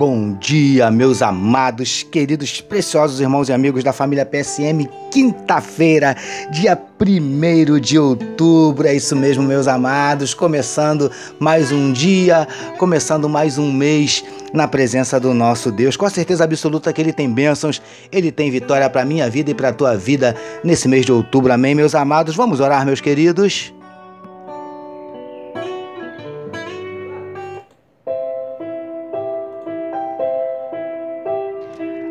Bom dia, meus amados, queridos, preciosos irmãos e amigos da família PSM. Quinta-feira, dia 1 de outubro. É isso mesmo, meus amados. Começando mais um dia, começando mais um mês na presença do nosso Deus. Com a certeza absoluta que Ele tem bênçãos, Ele tem vitória para minha vida e para a tua vida nesse mês de outubro. Amém, meus amados? Vamos orar, meus queridos?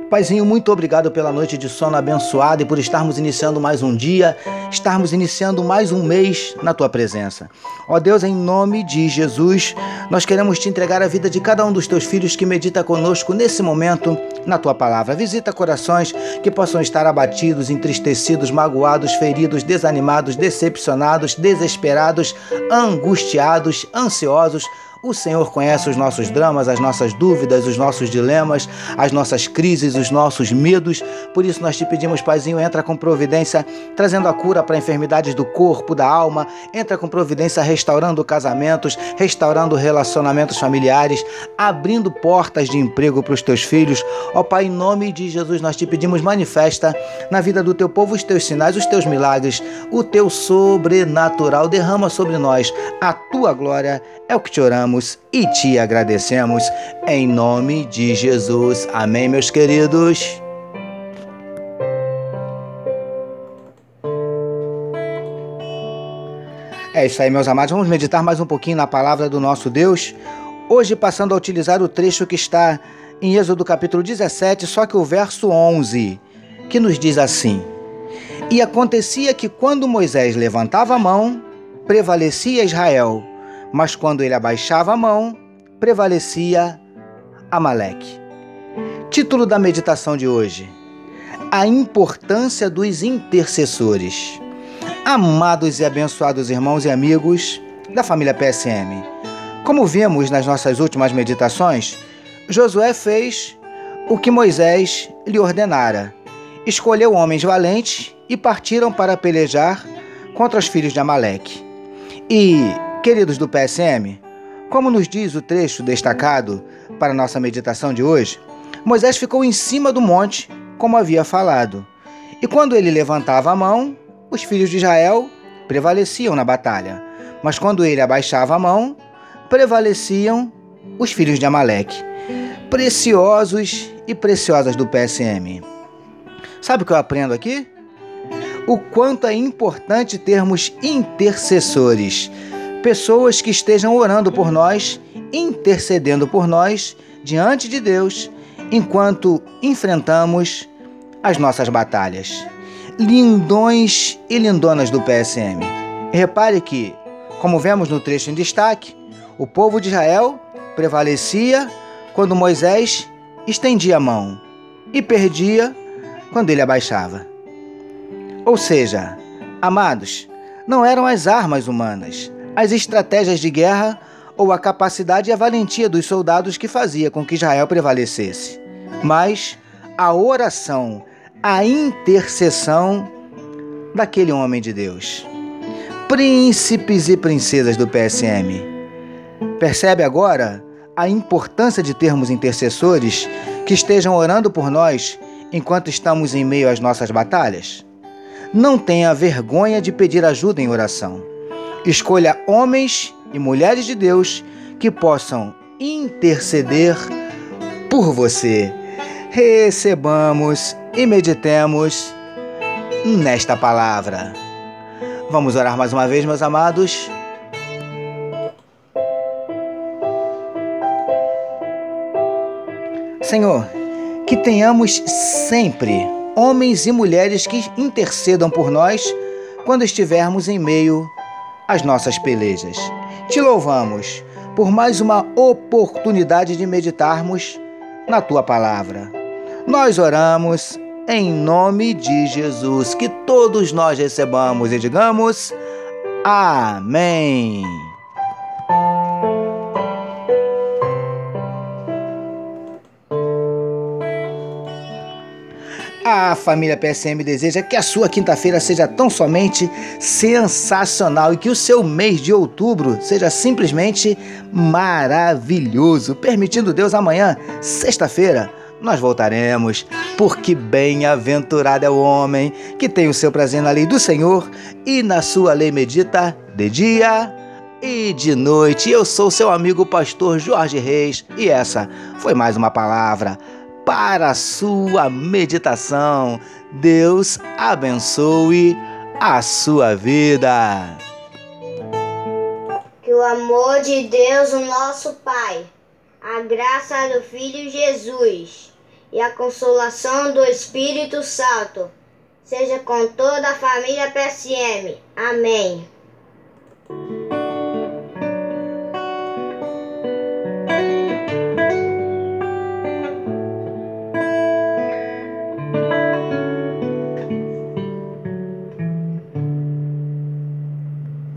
Paizinho, muito obrigado pela noite de sono abençoada e por estarmos iniciando mais um dia, estarmos iniciando mais um mês na tua presença. Ó Deus, em nome de Jesus, nós queremos te entregar a vida de cada um dos teus filhos que medita conosco nesse momento na tua palavra. Visita corações que possam estar abatidos, entristecidos, magoados, feridos, desanimados, decepcionados, desesperados, angustiados, ansiosos o Senhor conhece os nossos dramas, as nossas dúvidas, os nossos dilemas, as nossas crises, os nossos medos. Por isso nós te pedimos, Paizinho, entra com providência, trazendo a cura para enfermidades do corpo, da alma. Entra com providência restaurando casamentos, restaurando relacionamentos familiares, abrindo portas de emprego para os teus filhos. Ó Pai, em nome de Jesus nós te pedimos, manifesta na vida do teu povo os teus sinais, os teus milagres, o teu sobrenatural. Derrama sobre nós a tua glória. É o que te oramos e te agradecemos em nome de Jesus. Amém, meus queridos. É isso aí, meus amados. Vamos meditar mais um pouquinho na palavra do nosso Deus. Hoje, passando a utilizar o trecho que está em Êxodo capítulo 17, só que o verso 11, que nos diz assim: E acontecia que quando Moisés levantava a mão, prevalecia Israel mas quando ele abaixava a mão, prevalecia Amaleque. Título da meditação de hoje: A importância dos intercessores. Amados e abençoados irmãos e amigos da família PSM, como vimos nas nossas últimas meditações, Josué fez o que Moisés lhe ordenara. Escolheu homens valentes e partiram para pelejar contra os filhos de Amaleque. E Queridos do PSM, como nos diz o trecho destacado para nossa meditação de hoje, Moisés ficou em cima do monte, como havia falado. E quando ele levantava a mão, os filhos de Israel prevaleciam na batalha. Mas quando ele abaixava a mão, prevaleciam os filhos de Amaleque. Preciosos e preciosas do PSM. Sabe o que eu aprendo aqui? O quanto é importante termos intercessores pessoas que estejam orando por nós, intercedendo por nós diante de Deus, enquanto enfrentamos as nossas batalhas. Lindões e lindonas do PSM. Repare que, como vemos no trecho em destaque, o povo de Israel prevalecia quando Moisés estendia a mão e perdia quando ele abaixava. Ou seja, amados, não eram as armas humanas, as estratégias de guerra ou a capacidade e a valentia dos soldados que fazia com que Israel prevalecesse, mas a oração, a intercessão daquele homem de Deus. Príncipes e princesas do PSM. Percebe agora a importância de termos intercessores que estejam orando por nós enquanto estamos em meio às nossas batalhas? Não tenha vergonha de pedir ajuda em oração. Escolha homens e mulheres de Deus que possam interceder por você. Recebamos e meditemos nesta palavra. Vamos orar mais uma vez, meus amados. Senhor, que tenhamos sempre homens e mulheres que intercedam por nós quando estivermos em meio as nossas pelejas. Te louvamos por mais uma oportunidade de meditarmos na tua palavra. Nós oramos em nome de Jesus, que todos nós recebamos e digamos Amém. A família PSM deseja que a sua quinta-feira seja tão somente sensacional e que o seu mês de outubro seja simplesmente maravilhoso. Permitindo Deus, amanhã, sexta-feira, nós voltaremos, porque bem-aventurado é o homem que tem o seu prazer na lei do Senhor e na sua lei medita de dia e de noite. Eu sou seu amigo pastor Jorge Reis e essa foi mais uma palavra para a sua meditação. Deus abençoe a sua vida. Que o amor de Deus, o nosso Pai, a graça do Filho Jesus e a consolação do Espírito Santo seja com toda a família PSM. Amém.